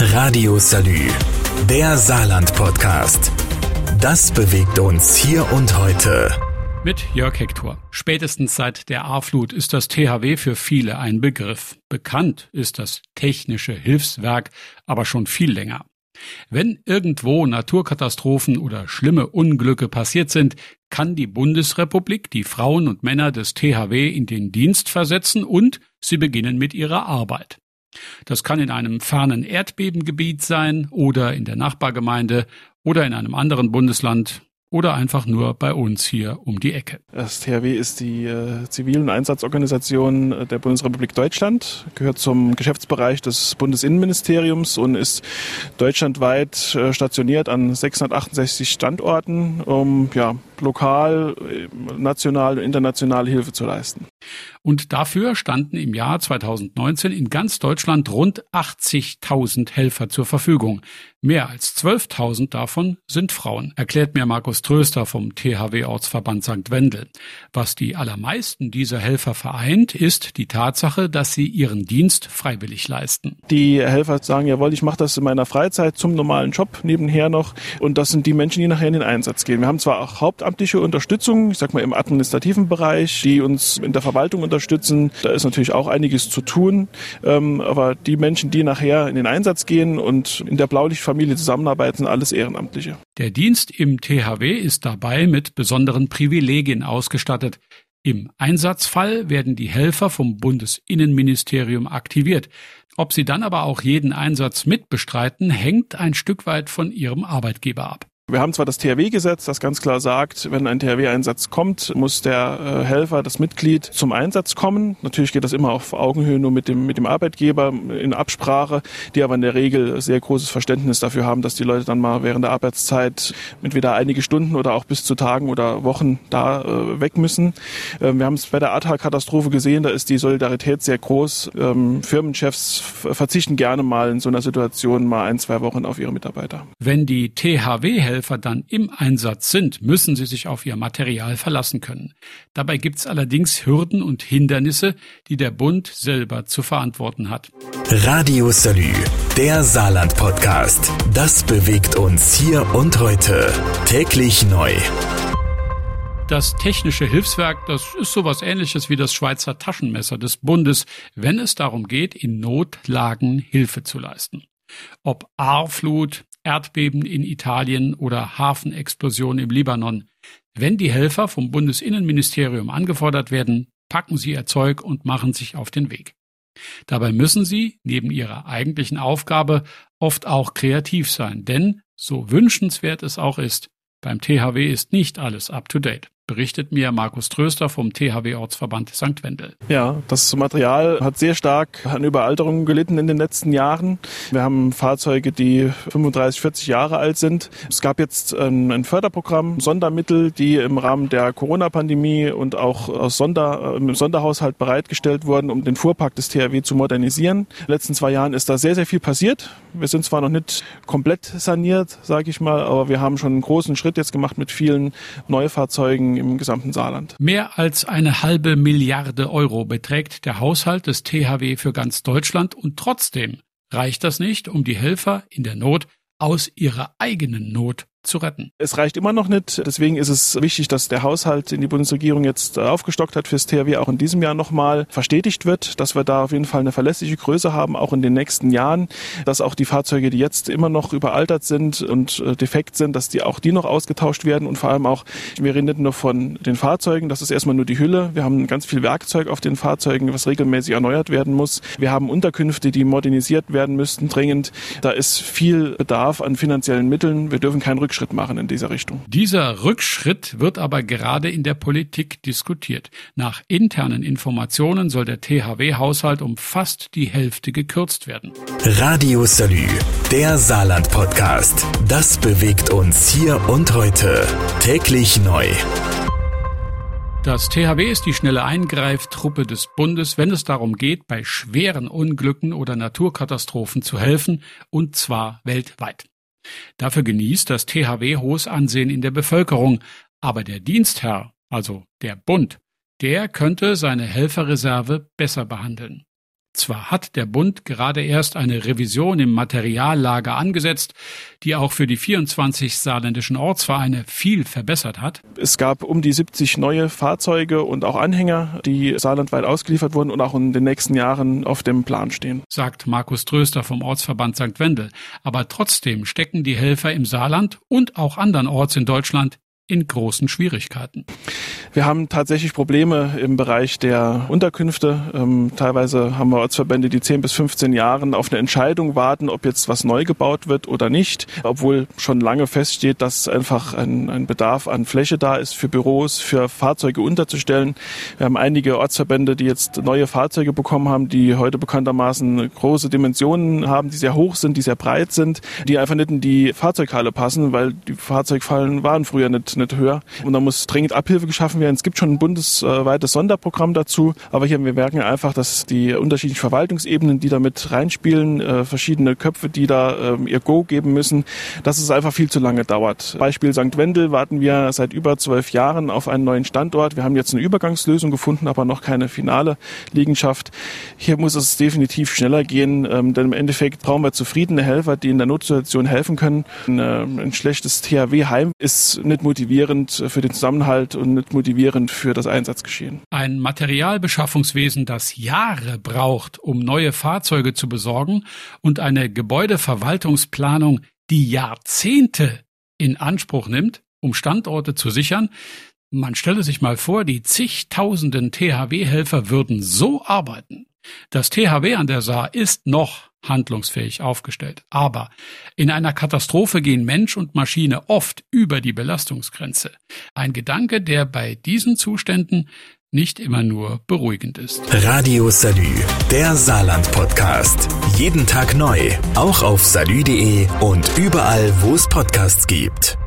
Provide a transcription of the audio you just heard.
Radio Salü, der Saarland-Podcast. Das bewegt uns hier und heute. Mit Jörg Hector. Spätestens seit der A-Flut ist das THW für viele ein Begriff. Bekannt ist das technische Hilfswerk aber schon viel länger. Wenn irgendwo Naturkatastrophen oder schlimme Unglücke passiert sind, kann die Bundesrepublik die Frauen und Männer des THW in den Dienst versetzen und sie beginnen mit ihrer Arbeit. Das kann in einem fernen Erdbebengebiet sein oder in der Nachbargemeinde oder in einem anderen Bundesland oder einfach nur bei uns hier um die Ecke. Das THW ist die äh, zivilen Einsatzorganisation der Bundesrepublik Deutschland, gehört zum Geschäftsbereich des Bundesinnenministeriums und ist deutschlandweit äh, stationiert an 668 Standorten, um ja, lokal, äh, national und international Hilfe zu leisten. Und dafür standen im Jahr 2019 in ganz Deutschland rund 80.000 Helfer zur Verfügung. Mehr als 12.000 davon sind Frauen, erklärt mir Markus Tröster vom THW Ortsverband St. Wendel. Was die allermeisten dieser Helfer vereint, ist die Tatsache, dass sie ihren Dienst freiwillig leisten. Die Helfer sagen, jawohl, ich mache das in meiner Freizeit zum normalen Job nebenher noch. Und das sind die Menschen, die nachher in den Einsatz gehen. Wir haben zwar auch hauptamtliche Unterstützung, ich sag mal im administrativen Bereich, die uns in der Verwaltung unterstützen. Da ist natürlich auch einiges zu tun. Ähm, aber die Menschen, die nachher in den Einsatz gehen und in der Blaulicht Familie zusammenarbeiten, alles Ehrenamtliche. Der Dienst im THW ist dabei mit besonderen Privilegien ausgestattet. Im Einsatzfall werden die Helfer vom Bundesinnenministerium aktiviert. Ob sie dann aber auch jeden Einsatz mitbestreiten, hängt ein Stück weit von ihrem Arbeitgeber ab. Wir haben zwar das THW-Gesetz, das ganz klar sagt, wenn ein THW-Einsatz kommt, muss der äh, Helfer, das Mitglied zum Einsatz kommen. Natürlich geht das immer auf Augenhöhe nur mit dem, mit dem Arbeitgeber in Absprache, die aber in der Regel sehr großes Verständnis dafür haben, dass die Leute dann mal während der Arbeitszeit entweder einige Stunden oder auch bis zu Tagen oder Wochen da äh, weg müssen. Ähm, wir haben es bei der Ahrtal-Katastrophe gesehen, da ist die Solidarität sehr groß. Ähm, Firmenchefs verzichten gerne mal in so einer Situation mal ein, zwei Wochen auf ihre Mitarbeiter. Wenn die THW-Helfer Helfer dann im Einsatz sind, müssen sie sich auf ihr Material verlassen können. Dabei gibt es allerdings Hürden und Hindernisse, die der Bund selber zu verantworten hat. Radio Salü, der Saarland-Podcast. Das bewegt uns hier und heute. Täglich neu. Das technische Hilfswerk, das ist sowas ähnliches wie das Schweizer Taschenmesser des Bundes, wenn es darum geht, in Notlagen Hilfe zu leisten. Ob Ahrflut, Erdbeben in Italien oder Hafenexplosion im Libanon. Wenn die Helfer vom Bundesinnenministerium angefordert werden, packen sie ihr Zeug und machen sich auf den Weg. Dabei müssen sie, neben ihrer eigentlichen Aufgabe, oft auch kreativ sein, denn, so wünschenswert es auch ist, beim THW ist nicht alles up to date berichtet mir Markus Tröster vom THW Ortsverband St. Wendel. Ja, das Material hat sehr stark an Überalterung gelitten in den letzten Jahren. Wir haben Fahrzeuge, die 35, 40 Jahre alt sind. Es gab jetzt ein, Förderprogramm, Sondermittel, die im Rahmen der Corona-Pandemie und auch aus Sonder, im Sonderhaushalt bereitgestellt wurden, um den Fuhrpark des THW zu modernisieren. In den letzten zwei Jahren ist da sehr, sehr viel passiert. Wir sind zwar noch nicht komplett saniert, sage ich mal, aber wir haben schon einen großen Schritt jetzt gemacht mit vielen Neufahrzeugen im gesamten Saarland. Mehr als eine halbe Milliarde Euro beträgt der Haushalt des THW für ganz Deutschland und trotzdem reicht das nicht, um die Helfer in der Not aus ihrer eigenen Not zu retten. Es reicht immer noch nicht. Deswegen ist es wichtig, dass der Haushalt, den die Bundesregierung jetzt aufgestockt hat fürs THW, auch in diesem Jahr nochmal verstetigt wird, dass wir da auf jeden Fall eine verlässliche Größe haben, auch in den nächsten Jahren, dass auch die Fahrzeuge, die jetzt immer noch überaltert sind und äh, defekt sind, dass die auch die noch ausgetauscht werden und vor allem auch, wir reden nicht nur von den Fahrzeugen, das ist erstmal nur die Hülle. Wir haben ganz viel Werkzeug auf den Fahrzeugen, was regelmäßig erneuert werden muss. Wir haben Unterkünfte, die modernisiert werden müssten, dringend. Da ist viel Bedarf an finanziellen Mitteln. Wir dürfen keinen Rückschritt Rückschritt machen in dieser Richtung. Dieser Rückschritt wird aber gerade in der Politik diskutiert. Nach internen Informationen soll der THW-Haushalt um fast die Hälfte gekürzt werden. Radio Salü, der Saarland-Podcast. Das bewegt uns hier und heute. Täglich neu. Das THW ist die schnelle Eingreiftruppe des Bundes, wenn es darum geht, bei schweren Unglücken oder Naturkatastrophen zu helfen, und zwar weltweit. Dafür genießt das THW hohes Ansehen in der Bevölkerung, aber der Dienstherr, also der Bund, der könnte seine Helferreserve besser behandeln. Zwar hat der Bund gerade erst eine Revision im Materiallager angesetzt, die auch für die 24 saarländischen Ortsvereine viel verbessert hat. Es gab um die 70 neue Fahrzeuge und auch Anhänger, die saarlandweit ausgeliefert wurden und auch in den nächsten Jahren auf dem Plan stehen. Sagt Markus Tröster vom Ortsverband St. Wendel. Aber trotzdem stecken die Helfer im Saarland und auch anderen Orts in Deutschland in großen Schwierigkeiten. Wir haben tatsächlich Probleme im Bereich der Unterkünfte. Ähm, teilweise haben wir Ortsverbände, die 10 bis 15 Jahren auf eine Entscheidung warten, ob jetzt was neu gebaut wird oder nicht, obwohl schon lange feststeht, dass einfach ein, ein Bedarf an Fläche da ist für Büros, für Fahrzeuge unterzustellen. Wir haben einige Ortsverbände, die jetzt neue Fahrzeuge bekommen haben, die heute bekanntermaßen große Dimensionen haben, die sehr hoch sind, die sehr breit sind, die einfach nicht in die Fahrzeughalle passen, weil die Fahrzeugfallen waren früher nicht nicht höher. Und da muss dringend Abhilfe geschaffen werden. Es gibt schon ein bundesweites Sonderprogramm dazu, aber hier wir merken einfach, dass die unterschiedlichen Verwaltungsebenen, die da mit reinspielen, äh, verschiedene Köpfe, die da äh, ihr Go geben müssen, dass es einfach viel zu lange dauert. Beispiel St. Wendel warten wir seit über zwölf Jahren auf einen neuen Standort. Wir haben jetzt eine Übergangslösung gefunden, aber noch keine finale Liegenschaft. Hier muss es definitiv schneller gehen, ähm, denn im Endeffekt brauchen wir zufriedene Helfer, die in der Notsituation helfen können. Ein, äh, ein schlechtes THW-Heim ist nicht motiviert motivierend für den Zusammenhalt und nicht motivierend für das Einsatzgeschehen. Ein Materialbeschaffungswesen, das Jahre braucht, um neue Fahrzeuge zu besorgen und eine Gebäudeverwaltungsplanung, die Jahrzehnte in Anspruch nimmt, um Standorte zu sichern, man stelle sich mal vor, die zigtausenden THW-Helfer würden so arbeiten. Das THW an der Saar ist noch handlungsfähig aufgestellt. Aber in einer Katastrophe gehen Mensch und Maschine oft über die Belastungsgrenze. Ein Gedanke, der bei diesen Zuständen nicht immer nur beruhigend ist. Radio Salü, der Saarland-Podcast. Jeden Tag neu, auch auf salü.de und überall, wo es Podcasts gibt.